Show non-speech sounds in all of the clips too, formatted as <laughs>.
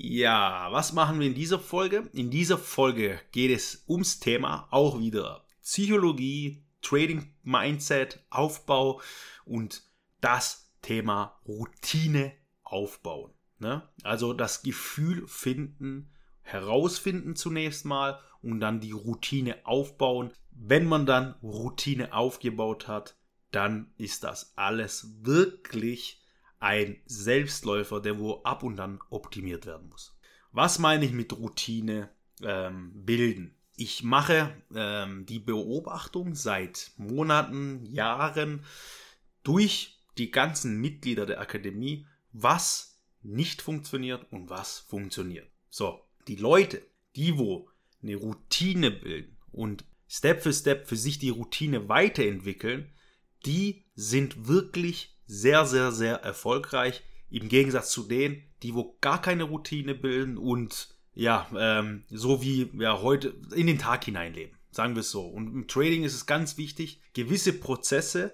Ja, was machen wir in dieser Folge? In dieser Folge geht es ums Thema auch wieder Psychologie, Trading Mindset, Aufbau und das Thema Routine aufbauen. Ne? Also das Gefühl finden, herausfinden zunächst mal und dann die Routine aufbauen. Wenn man dann Routine aufgebaut hat, dann ist das alles wirklich ein Selbstläufer, der wo ab und an optimiert werden muss. Was meine ich mit Routine ähm, bilden? Ich mache ähm, die Beobachtung seit Monaten, Jahren durch die ganzen Mitglieder der Akademie, was nicht funktioniert und was funktioniert. So, die Leute, die wo eine Routine bilden und Step für Step für sich die Routine weiterentwickeln, die sind wirklich sehr, sehr, sehr erfolgreich. Im Gegensatz zu denen, die wo gar keine Routine bilden und ja, ähm, so wie ja heute in den Tag hineinleben. Sagen wir es so. Und im Trading ist es ganz wichtig, gewisse Prozesse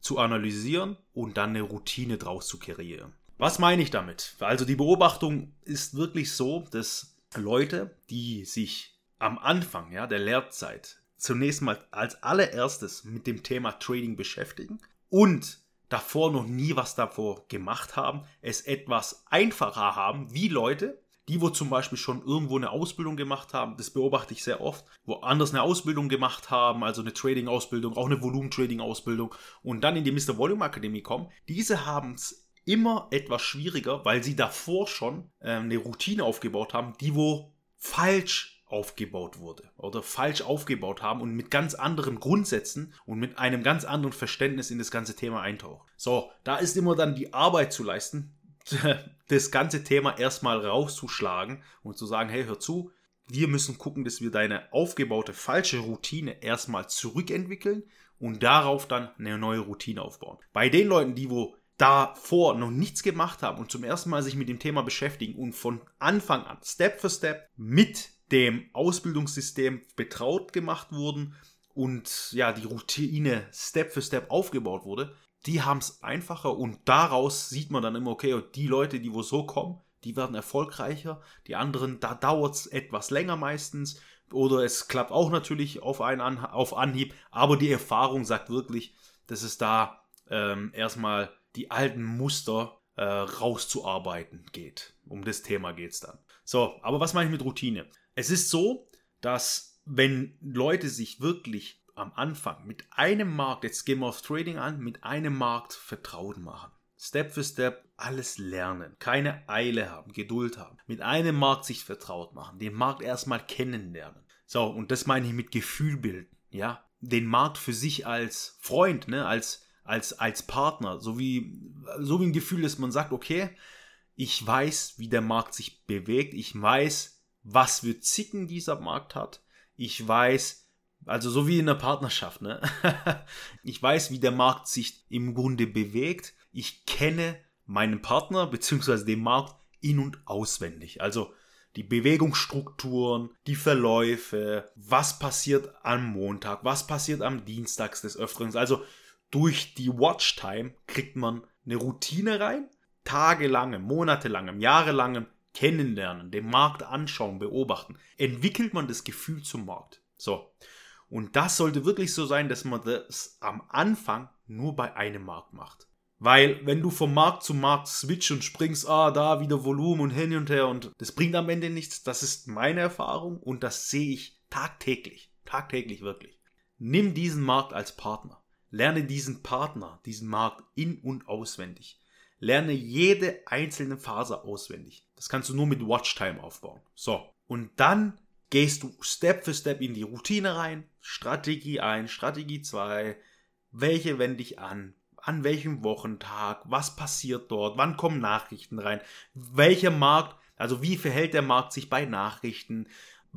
zu analysieren und dann eine Routine draus zu kreieren. Was meine ich damit? Also die Beobachtung ist wirklich so, dass Leute, die sich am Anfang ja, der Lehrzeit zunächst mal als allererstes mit dem Thema Trading beschäftigen und davor noch nie was davor gemacht haben, es etwas einfacher haben, wie Leute, die wo zum Beispiel schon irgendwo eine Ausbildung gemacht haben, das beobachte ich sehr oft, wo anders eine Ausbildung gemacht haben, also eine Trading-Ausbildung, auch eine Volumen-Trading-Ausbildung und dann in die Mr. Volume Akademie kommen, diese haben es immer etwas schwieriger, weil sie davor schon äh, eine Routine aufgebaut haben, die wo falsch aufgebaut wurde oder falsch aufgebaut haben und mit ganz anderen Grundsätzen und mit einem ganz anderen Verständnis in das ganze Thema eintauchen. So, da ist immer dann die Arbeit zu leisten, <laughs> das ganze Thema erstmal rauszuschlagen und zu sagen, hey, hör zu, wir müssen gucken, dass wir deine aufgebaute falsche Routine erstmal zurückentwickeln und darauf dann eine neue Routine aufbauen. Bei den Leuten, die wo davor noch nichts gemacht haben und zum ersten Mal sich mit dem Thema beschäftigen und von Anfang an Step für Step mit dem Ausbildungssystem betraut gemacht wurden und ja, die Routine Step für Step aufgebaut wurde, die haben es einfacher und daraus sieht man dann immer, okay, die Leute, die wo so kommen, die werden erfolgreicher, die anderen, da dauert es etwas länger meistens oder es klappt auch natürlich auf, einen An auf Anhieb, aber die Erfahrung sagt wirklich, dass es da ähm, erstmal die alten Muster äh, rauszuarbeiten geht. Um das Thema geht es dann. So, aber was meine ich mit Routine? Es ist so, dass wenn Leute sich wirklich am Anfang mit einem Markt, jetzt gehen wir auf Trading an, mit einem Markt vertraut machen. Step für Step alles lernen, keine Eile haben, Geduld haben, mit einem Markt sich vertraut machen, den Markt erstmal kennenlernen. So, und das meine ich mit Gefühl bilden, ja, den Markt für sich als Freund, ne, als, als, als Partner, so wie, so wie ein Gefühl, dass man sagt, okay, ich weiß, wie der Markt sich bewegt, ich weiß, was für Zicken dieser Markt hat. Ich weiß, also so wie in der Partnerschaft, ne? <laughs> ich weiß, wie der Markt sich im Grunde bewegt. Ich kenne meinen Partner bzw. den Markt in- und auswendig. Also die Bewegungsstrukturen, die Verläufe, was passiert am Montag, was passiert am Dienstag des Öfteren. Also durch die Watchtime kriegt man eine Routine rein, tagelangem, monatelangem, jahrelangem kennenlernen, den Markt anschauen, beobachten, entwickelt man das Gefühl zum Markt. So. Und das sollte wirklich so sein, dass man das am Anfang nur bei einem Markt macht. Weil wenn du vom Markt zu Markt switch und springst, ah, da wieder Volumen und hin und her und das bringt am Ende nichts, das ist meine Erfahrung und das sehe ich tagtäglich. Tagtäglich wirklich. Nimm diesen Markt als Partner. Lerne diesen Partner, diesen Markt in- und auswendig. Lerne jede einzelne Phase auswendig. Das kannst du nur mit Watchtime aufbauen. So. Und dann gehst du Step für Step in die Routine rein. Strategie 1, Strategie 2. Welche wende ich an? An welchem Wochentag? Was passiert dort? Wann kommen Nachrichten rein? Welcher Markt, also wie verhält der Markt sich bei Nachrichten?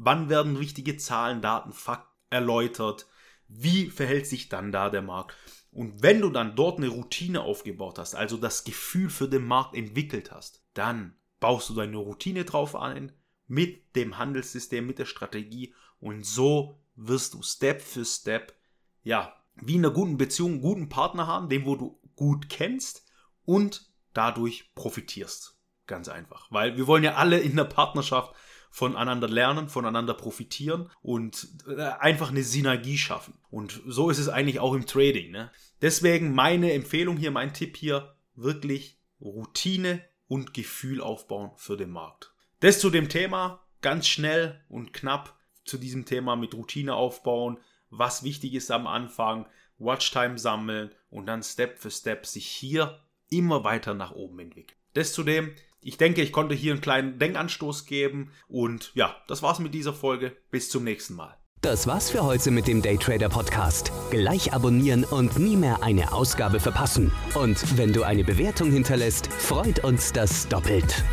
wann werden wichtige Zahlen, Daten, Fakten erläutert, wie verhält sich dann da der Markt. Und wenn du dann dort eine Routine aufgebaut hast, also das Gefühl für den Markt entwickelt hast, dann baust du deine Routine drauf ein, mit dem Handelssystem, mit der Strategie und so wirst du Step für Step, ja, wie in einer guten Beziehung, einen guten Partner haben, den wo du gut kennst und dadurch profitierst. Ganz einfach. Weil wir wollen ja alle in der Partnerschaft voneinander lernen, voneinander profitieren und äh, einfach eine Synergie schaffen. Und so ist es eigentlich auch im Trading. Ne? Deswegen meine Empfehlung hier, mein Tipp hier, wirklich Routine und Gefühl aufbauen für den Markt. Das zu dem Thema, ganz schnell und knapp zu diesem Thema mit Routine aufbauen, was wichtig ist am Anfang, Watchtime sammeln und dann Step für Step sich hier immer weiter nach oben entwickeln. Das zudem, ich denke, ich konnte hier einen kleinen Denkanstoß geben und ja, das war's mit dieser Folge. Bis zum nächsten Mal. Das war's für heute mit dem Daytrader Podcast. Gleich abonnieren und nie mehr eine Ausgabe verpassen. Und wenn du eine Bewertung hinterlässt, freut uns das doppelt.